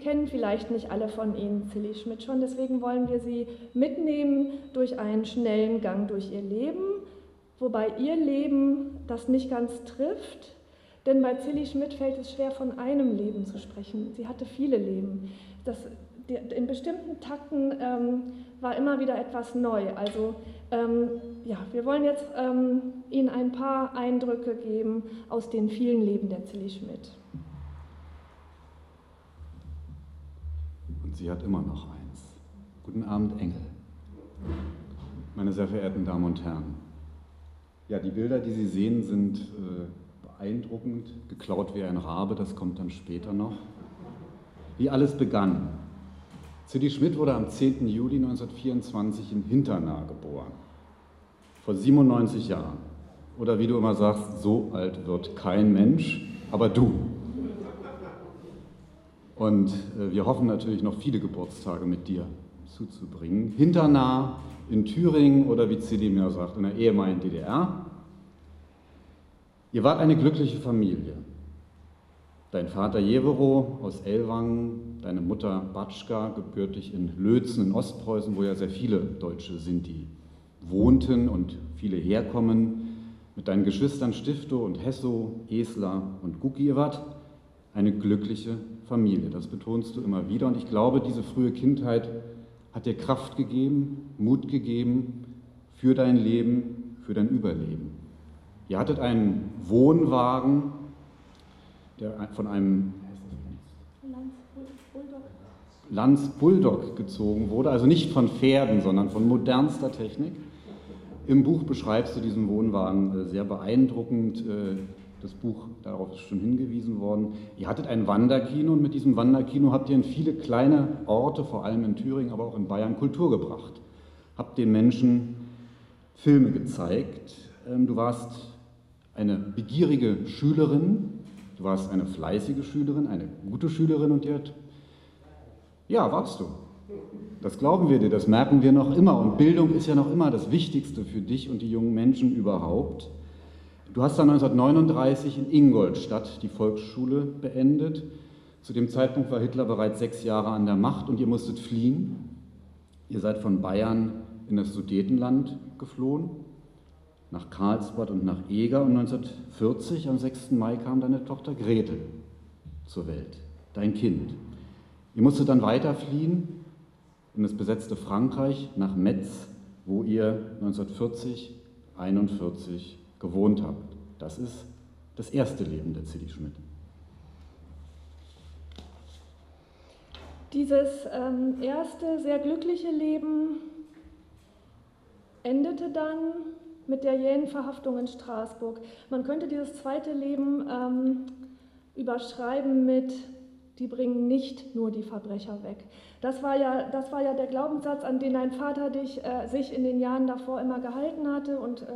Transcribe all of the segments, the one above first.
kennen vielleicht nicht alle von Ihnen Zilli Schmidt schon, deswegen wollen wir Sie mitnehmen durch einen schnellen Gang durch Ihr Leben, wobei Ihr Leben das nicht ganz trifft, denn bei Zilli Schmidt fällt es schwer, von einem Leben zu sprechen. Sie hatte viele Leben. Das, in bestimmten Takten ähm, war immer wieder etwas neu. Also ähm, ja, wir wollen jetzt ähm, Ihnen ein paar Eindrücke geben aus den vielen Leben der Zilli Schmidt. Und sie hat immer noch eins. Guten Abend, Engel. Meine sehr verehrten Damen und Herren. Ja, die Bilder, die Sie sehen, sind äh, beeindruckend, geklaut wie ein Rabe, das kommt dann später noch. Wie alles begann. Zilli Schmidt wurde am 10. Juli 1924 in Hinternah geboren. Vor 97 Jahren. Oder wie du immer sagst, so alt wird kein Mensch, aber du. Und äh, wir hoffen natürlich noch viele Geburtstage mit dir zuzubringen. Hinternah in Thüringen oder wie Zilli mir sagt, in der ehemaligen DDR. Ihr wart eine glückliche Familie. Dein Vater Jevero aus Ellwangen, deine Mutter Batschka, gebürtig in Lötzen in Ostpreußen, wo ja sehr viele Deutsche sind, die wohnten und viele herkommen, mit deinen Geschwistern Stifto und Hesso, Esler und Gukiewat, eine glückliche Familie. Das betonst du immer wieder und ich glaube, diese frühe Kindheit hat dir Kraft gegeben, Mut gegeben für dein Leben, für dein Überleben. Ihr hattet einen Wohnwagen, der von einem Lanz Bulldog gezogen wurde, also nicht von Pferden, sondern von modernster Technik. Im Buch beschreibst du diesen Wohnwagen äh, sehr beeindruckend. Das Buch, darauf ist schon hingewiesen worden. Ihr hattet ein Wanderkino und mit diesem Wanderkino habt ihr in viele kleine Orte, vor allem in Thüringen, aber auch in Bayern, Kultur gebracht. Habt den Menschen Filme gezeigt. Ähm, du warst eine begierige Schülerin, Du warst eine fleißige Schülerin, eine gute Schülerin und dir ja, warst du. Das glauben wir dir, das merken wir noch immer. Und Bildung ist ja noch immer das Wichtigste für dich und die jungen Menschen überhaupt. Du hast dann 1939 in Ingolstadt die Volksschule beendet. Zu dem Zeitpunkt war Hitler bereits sechs Jahre an der Macht und ihr musstet fliehen. Ihr seid von Bayern in das Sudetenland geflohen nach Karlsbad und nach Eger und 1940 am 6. Mai kam deine Tochter Gretel zur Welt, dein Kind. Ihr musstet dann weiter fliehen in das besetzte Frankreich nach Metz, wo ihr 1940, 41 gewohnt habt. Das ist das erste Leben der Zilli Schmidt. Dieses ähm, erste sehr glückliche Leben endete dann mit der jähen Verhaftung in Straßburg. Man könnte dieses zweite Leben ähm, überschreiben mit, die bringen nicht nur die Verbrecher weg. Das war ja, das war ja der Glaubenssatz, an den dein Vater dich, äh, sich in den Jahren davor immer gehalten hatte und äh,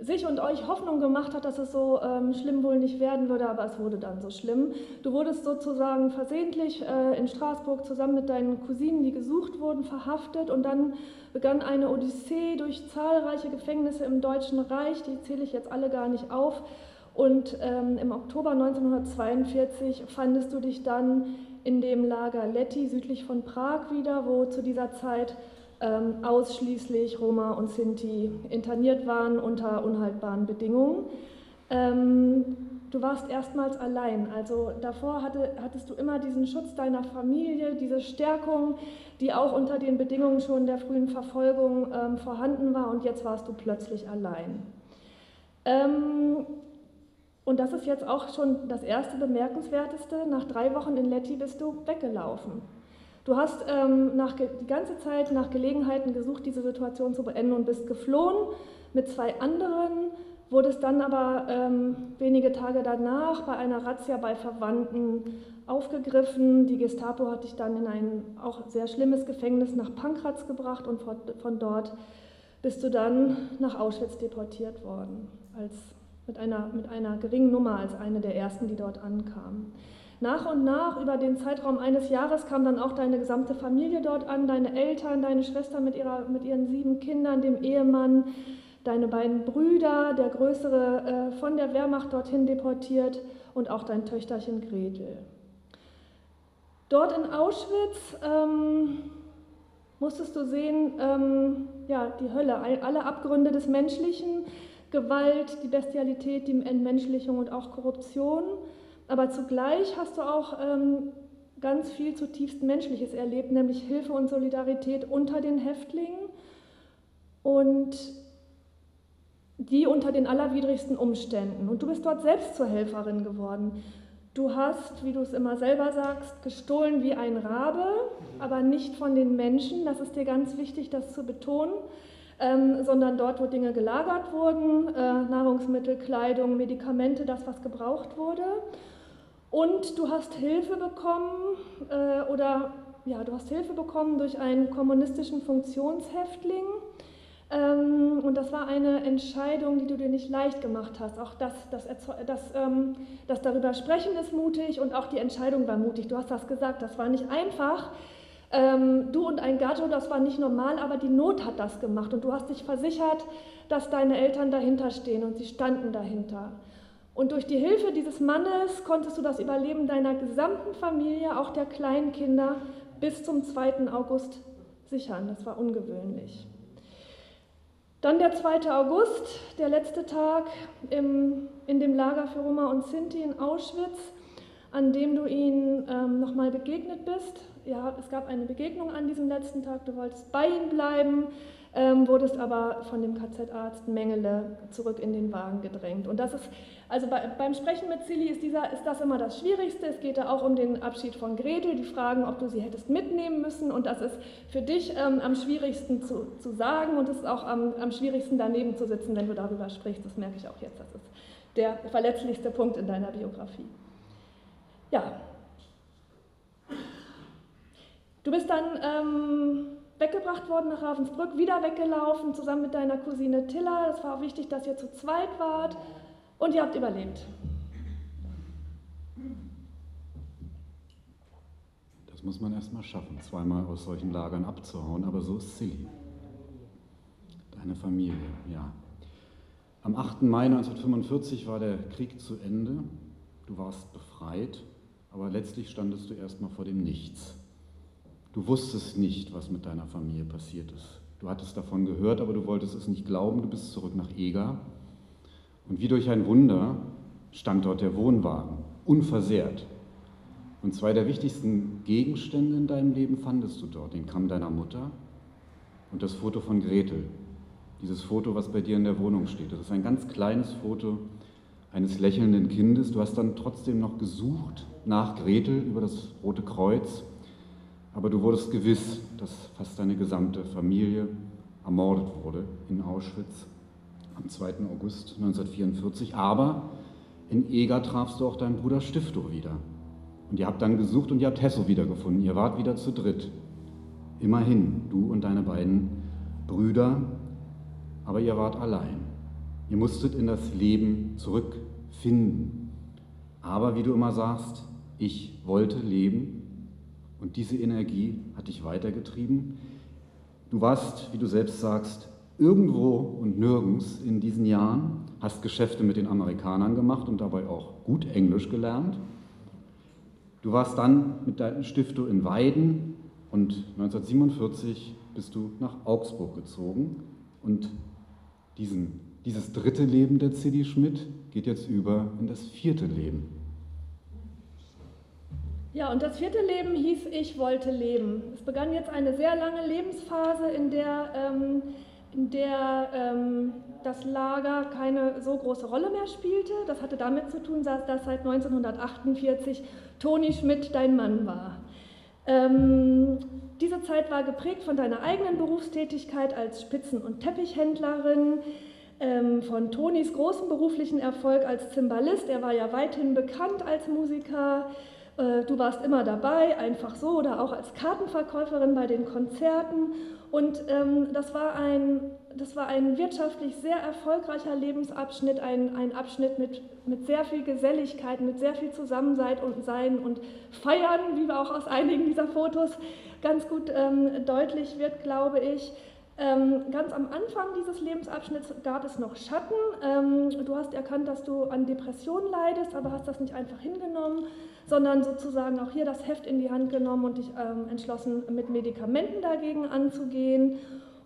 sich und euch Hoffnung gemacht hat, dass es so ähm, schlimm wohl nicht werden würde, aber es wurde dann so schlimm. Du wurdest sozusagen versehentlich äh, in Straßburg zusammen mit deinen Cousinen, die gesucht wurden, verhaftet und dann begann eine Odyssee durch zahlreiche Gefängnisse im Deutschen Reich, die zähle ich jetzt alle gar nicht auf. Und ähm, im Oktober 1942 fandest du dich dann in dem Lager Letti südlich von Prag wieder, wo zu dieser Zeit ähm, ausschließlich Roma und Sinti interniert waren unter unhaltbaren Bedingungen. Ähm, du warst erstmals allein, also davor hatte, hattest du immer diesen Schutz deiner Familie, diese Stärkung, die auch unter den Bedingungen schon der frühen Verfolgung ähm, vorhanden war und jetzt warst du plötzlich allein. Ähm, und das ist jetzt auch schon das erste Bemerkenswerteste. Nach drei Wochen in Letti bist du weggelaufen. Du hast ähm, nach, die ganze Zeit nach Gelegenheiten gesucht, diese Situation zu beenden und bist geflohen mit zwei anderen, wurdest dann aber ähm, wenige Tage danach bei einer Razzia bei Verwandten aufgegriffen. Die Gestapo hat dich dann in ein auch sehr schlimmes Gefängnis nach Pankratz gebracht und von dort bist du dann nach Auschwitz deportiert worden, als, mit, einer, mit einer geringen Nummer als eine der ersten, die dort ankamen. Nach und nach, über den Zeitraum eines Jahres, kam dann auch deine gesamte Familie dort an, deine Eltern, deine Schwester mit, ihrer, mit ihren sieben Kindern, dem Ehemann, deine beiden Brüder, der größere äh, von der Wehrmacht dorthin deportiert und auch dein Töchterchen Gretel. Dort in Auschwitz ähm, musstest du sehen, ähm, ja, die Hölle, alle Abgründe des Menschlichen, Gewalt, die Bestialität, die Entmenschlichung und auch Korruption. Aber zugleich hast du auch ähm, ganz viel zutiefst Menschliches erlebt, nämlich Hilfe und Solidarität unter den Häftlingen und die unter den allerwidrigsten Umständen. Und du bist dort selbst zur Helferin geworden. Du hast, wie du es immer selber sagst, gestohlen wie ein Rabe, aber nicht von den Menschen. Das ist dir ganz wichtig, das zu betonen. Ähm, sondern dort, wo Dinge gelagert wurden, äh, Nahrungsmittel, Kleidung, Medikamente, das, was gebraucht wurde. Und du hast Hilfe bekommen äh, oder ja, du hast Hilfe bekommen durch einen kommunistischen Funktionshäftling. Ähm, und das war eine Entscheidung, die du dir nicht leicht gemacht hast. Auch das, das, das, ähm, das darüber sprechen ist mutig und auch die Entscheidung war mutig. Du hast das gesagt, das war nicht einfach. Ähm, du und ein Gato, das war nicht normal, aber die Not hat das gemacht. Und du hast dich versichert, dass deine Eltern dahinter stehen und sie standen dahinter. Und durch die Hilfe dieses Mannes konntest du das Überleben deiner gesamten Familie, auch der kleinen Kinder, bis zum 2. August sichern. Das war ungewöhnlich. Dann der 2. August, der letzte Tag im, in dem Lager für Roma und Sinti in Auschwitz, an dem du ihnen ähm, nochmal begegnet bist. Ja, es gab eine Begegnung an diesem letzten Tag, du wolltest bei ihnen bleiben, ähm, wurdest aber von dem KZ-Arzt Mengele zurück in den Wagen gedrängt. Und das ist, also bei, beim Sprechen mit Silly ist, dieser, ist das immer das Schwierigste. Es geht da auch um den Abschied von Gretel, die Fragen, ob du sie hättest mitnehmen müssen. Und das ist für dich ähm, am schwierigsten zu, zu sagen und es ist auch am, am schwierigsten daneben zu sitzen, wenn du darüber sprichst. Das merke ich auch jetzt. Das ist der verletzlichste Punkt in deiner Biografie. Ja. Du bist dann ähm, weggebracht worden nach Ravensbrück, wieder weggelaufen, zusammen mit deiner Cousine Tilla. Es war auch wichtig, dass ihr zu zweit wart und ihr habt überlebt. Das muss man erstmal schaffen, zweimal aus solchen Lagern abzuhauen, aber so ist Silly. Deine Familie, ja. Am 8. Mai 1945 war der Krieg zu Ende. Du warst befreit, aber letztlich standest du erstmal vor dem Nichts. Du wusstest nicht, was mit deiner Familie passiert ist. Du hattest davon gehört, aber du wolltest es nicht glauben. Du bist zurück nach Eger. Und wie durch ein Wunder stand dort der Wohnwagen, unversehrt. Und zwei der wichtigsten Gegenstände in deinem Leben fandest du dort. Den Kamm deiner Mutter und das Foto von Gretel. Dieses Foto, was bei dir in der Wohnung steht. Das ist ein ganz kleines Foto eines lächelnden Kindes. Du hast dann trotzdem noch gesucht nach Gretel über das Rote Kreuz aber du wurdest gewiss, dass fast deine gesamte Familie ermordet wurde in Auschwitz am 2. August 1944. Aber in Eger trafst du auch deinen Bruder Stifto wieder. Und ihr habt dann gesucht und ihr habt Hesso wiedergefunden. Ihr wart wieder zu dritt. Immerhin, du und deine beiden Brüder, aber ihr wart allein. Ihr musstet in das Leben zurückfinden. Aber wie du immer sagst, ich wollte leben und diese Energie hat dich weitergetrieben. Du warst, wie du selbst sagst, irgendwo und nirgends in diesen Jahren, hast Geschäfte mit den Amerikanern gemacht und dabei auch gut Englisch gelernt. Du warst dann mit deinem Stifto in Weiden und 1947 bist du nach Augsburg gezogen und diesen, dieses dritte Leben der Zilli Schmidt geht jetzt über in das vierte Leben. Ja, und das vierte Leben hieß Ich wollte leben. Es begann jetzt eine sehr lange Lebensphase, in der, ähm, in der ähm, das Lager keine so große Rolle mehr spielte. Das hatte damit zu tun, dass, dass seit 1948 Toni Schmidt dein Mann war. Ähm, diese Zeit war geprägt von deiner eigenen Berufstätigkeit als Spitzen- und Teppichhändlerin, ähm, von Tonis großem beruflichen Erfolg als Zimbalist. Er war ja weithin bekannt als Musiker. Äh, du warst immer dabei, einfach so oder auch als Kartenverkäuferin bei den Konzerten. Und ähm, das, war ein, das war ein wirtschaftlich sehr erfolgreicher Lebensabschnitt, ein, ein Abschnitt mit, mit sehr viel Geselligkeit, mit sehr viel Zusammensein und Sein und Feiern, wie auch aus einigen dieser Fotos ganz gut ähm, deutlich wird, glaube ich. Ähm, ganz am Anfang dieses Lebensabschnitts gab es noch Schatten. Ähm, du hast erkannt, dass du an Depressionen leidest, aber hast das nicht einfach hingenommen, sondern sozusagen auch hier das Heft in die Hand genommen und dich ähm, entschlossen, mit Medikamenten dagegen anzugehen.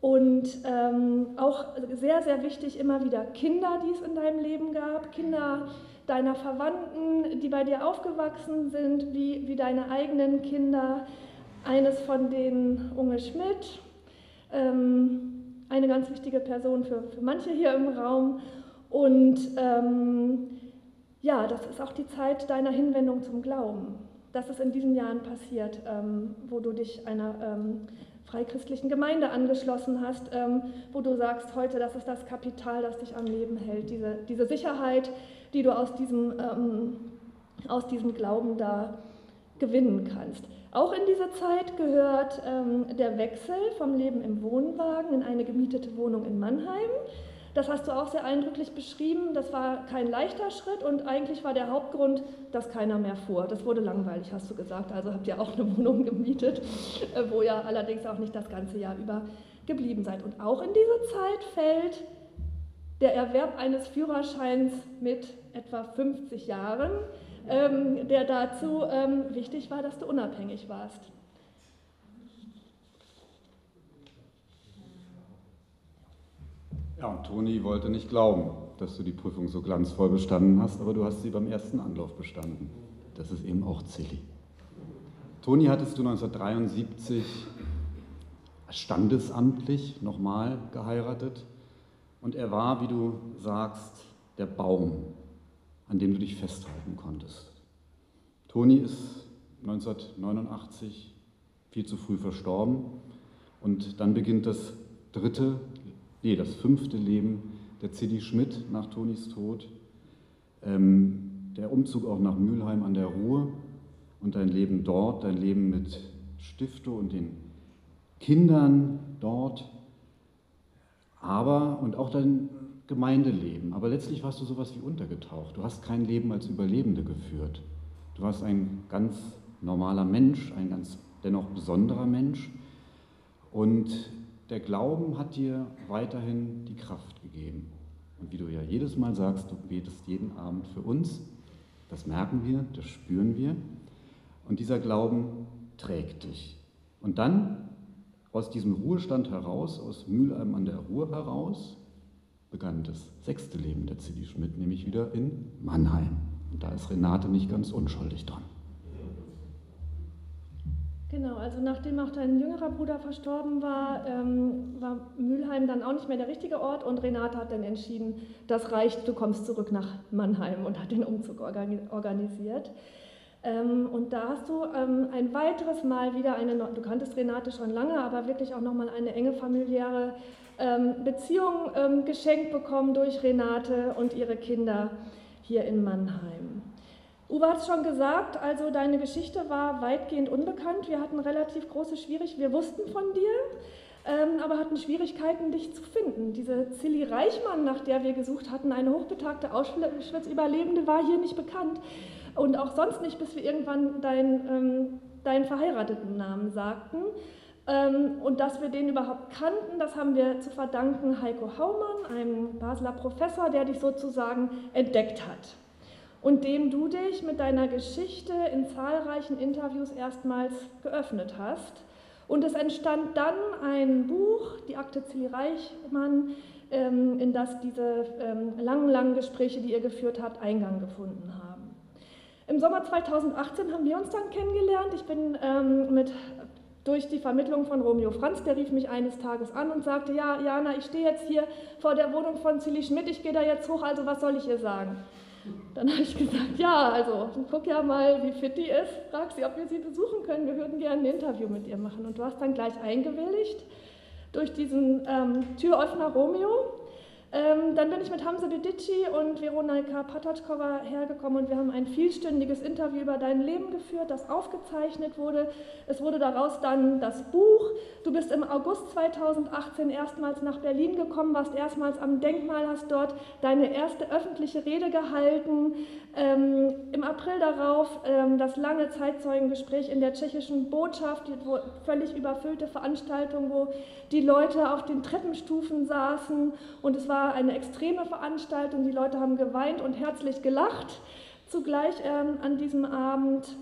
Und ähm, auch sehr, sehr wichtig immer wieder Kinder, die es in deinem Leben gab, Kinder deiner Verwandten, die bei dir aufgewachsen sind, wie, wie deine eigenen Kinder. Eines von denen Unge Schmidt, ähm, eine ganz wichtige Person für, für manche hier im Raum. Und ähm, ja, das ist auch die Zeit deiner Hinwendung zum Glauben. Das ist in diesen Jahren passiert, ähm, wo du dich einer ähm, freichristlichen Gemeinde angeschlossen hast, ähm, wo du sagst, heute, das ist das Kapital, das dich am Leben hält, diese, diese Sicherheit, die du aus diesem, ähm, aus diesem Glauben da gewinnen kannst. Auch in diese Zeit gehört ähm, der Wechsel vom Leben im Wohnwagen in eine gemietete Wohnung in Mannheim. Das hast du auch sehr eindrücklich beschrieben. Das war kein leichter Schritt und eigentlich war der Hauptgrund, dass keiner mehr fuhr. Das wurde langweilig, hast du gesagt. Also habt ihr auch eine Wohnung gemietet, äh, wo ihr allerdings auch nicht das ganze Jahr über geblieben seid. Und auch in diese Zeit fällt der Erwerb eines Führerscheins mit etwa 50 Jahren, ähm, der dazu ähm, wichtig war, dass du unabhängig warst. Ja, und Toni wollte nicht glauben, dass du die Prüfung so glanzvoll bestanden hast, aber du hast sie beim ersten Anlauf bestanden. Das ist eben auch Zilli. Toni hattest du 1973 standesamtlich nochmal geheiratet und er war, wie du sagst, der Baum, an dem du dich festhalten konntest. Toni ist 1989 viel zu früh verstorben und dann beginnt das dritte nee, das fünfte Leben der Zilli Schmidt nach Tonis Tod, ähm, der Umzug auch nach Mülheim an der Ruhr und dein Leben dort, dein Leben mit Stifto und den Kindern dort, aber und auch dein Gemeindeleben. Aber letztlich warst du sowas wie untergetaucht. Du hast kein Leben als Überlebende geführt. Du warst ein ganz normaler Mensch, ein ganz dennoch besonderer Mensch. Und der Glauben hat dir weiterhin die Kraft gegeben. Und wie du ja jedes Mal sagst, du betest jeden Abend für uns, das merken wir, das spüren wir. Und dieser Glauben trägt dich. Und dann aus diesem Ruhestand heraus, aus Mülheim an der Ruhr heraus, begann das sechste Leben der Zilli Schmidt, nämlich wieder in Mannheim. Und da ist Renate nicht ganz unschuldig dran. Genau, also nachdem auch dein jüngerer Bruder verstorben war, ähm, war Mülheim dann auch nicht mehr der richtige Ort und Renate hat dann entschieden, das reicht, du kommst zurück nach Mannheim und hat den Umzug organisiert. Ähm, und da hast du ähm, ein weiteres Mal wieder eine, du kanntest Renate schon lange, aber wirklich auch nochmal eine enge familiäre ähm, Beziehung ähm, geschenkt bekommen durch Renate und ihre Kinder hier in Mannheim. Uwe hat es schon gesagt, also deine Geschichte war weitgehend unbekannt. Wir hatten relativ große Schwierigkeiten, wir wussten von dir, ähm, aber hatten Schwierigkeiten, dich zu finden. Diese Zilli Reichmann, nach der wir gesucht hatten, eine hochbetagte Auschwitz-Überlebende, war hier nicht bekannt. Und auch sonst nicht, bis wir irgendwann dein, ähm, deinen verheirateten Namen sagten. Ähm, und dass wir den überhaupt kannten, das haben wir zu verdanken Heiko Haumann, einem Basler Professor, der dich sozusagen entdeckt hat und dem du dich mit deiner Geschichte in zahlreichen Interviews erstmals geöffnet hast. Und es entstand dann ein Buch, die Akte Zilli Reichmann, ähm, in das diese ähm, langen, langen Gespräche, die ihr geführt habt, Eingang gefunden haben. Im Sommer 2018 haben wir uns dann kennengelernt. Ich bin ähm, mit durch die Vermittlung von Romeo Franz, der rief mich eines Tages an und sagte, ja, Jana, ich stehe jetzt hier vor der Wohnung von Zilli Schmidt, ich gehe da jetzt hoch, also was soll ich ihr sagen? Dann habe ich gesagt, ja, also guck ja mal, wie fit die ist, frag sie, ob wir sie besuchen können, wir würden gerne ein Interview mit ihr machen. Und du hast dann gleich eingewilligt durch diesen ähm, Türöffner Romeo. Ähm, dann bin ich mit Hamza Dedici und Veronika Patatschkova hergekommen und wir haben ein vielstündiges Interview über dein Leben geführt, das aufgezeichnet wurde. Es wurde daraus dann das Buch. Du bist im August 2018 erstmals nach Berlin gekommen, warst erstmals am Denkmal, hast dort deine erste öffentliche Rede gehalten. Ähm, Im April darauf ähm, das lange Zeitzeugengespräch in der tschechischen Botschaft, die völlig überfüllte Veranstaltung, wo die Leute auf den Treppenstufen saßen und es war eine extreme Veranstaltung. Die Leute haben geweint und herzlich gelacht. zugleich ähm, an diesem Abend.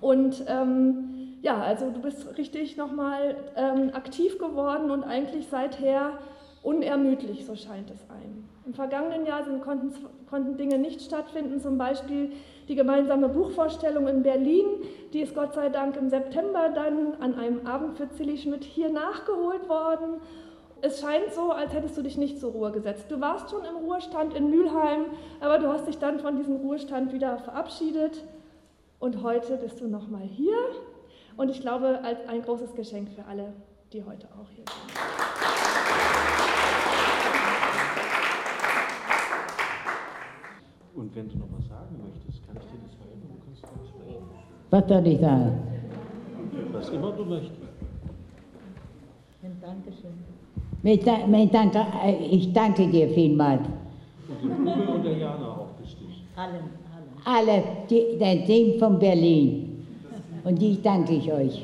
Und ähm, ja, also du bist richtig nochmal ähm, aktiv geworden und eigentlich seither unermüdlich, so scheint es einem. Im vergangenen Jahr sind, konnten, konnten Dinge nicht stattfinden, zum Beispiel die gemeinsame Buchvorstellung in Berlin, die ist Gott sei Dank im September dann an einem Abend für Zilli Schmidt hier nachgeholt worden. Es scheint so, als hättest du dich nicht zur Ruhe gesetzt. Du warst schon im Ruhestand in Mülheim, aber du hast dich dann von diesem Ruhestand wieder verabschiedet und heute bist du nochmal hier und ich glaube, als ein großes Geschenk für alle, die heute auch hier sind. Und wenn du noch was sagen möchtest, kann ich dir das helfen? Du kannst dann sprechen. Was soll ich sagen? Was immer du möchtest. Ich, da- ich danke, ich danke dir vielmals. Und den Uwe und der Jana auch bestimmt. Alle, die, das Team von Berlin. Und die danke ich euch.